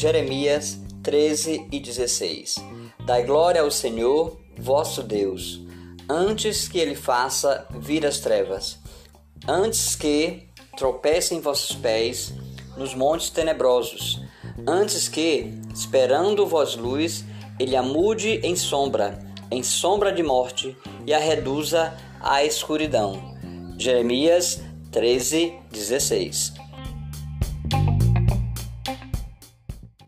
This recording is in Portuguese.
Jeremias 13 e 16. Dai glória ao Senhor, vosso Deus, antes que ele faça vir as trevas, antes que tropecem vossos pés nos montes tenebrosos, antes que, esperando vós luz, ele a mude em sombra, em sombra de morte, e a reduza à escuridão. Jeremias 13, 16.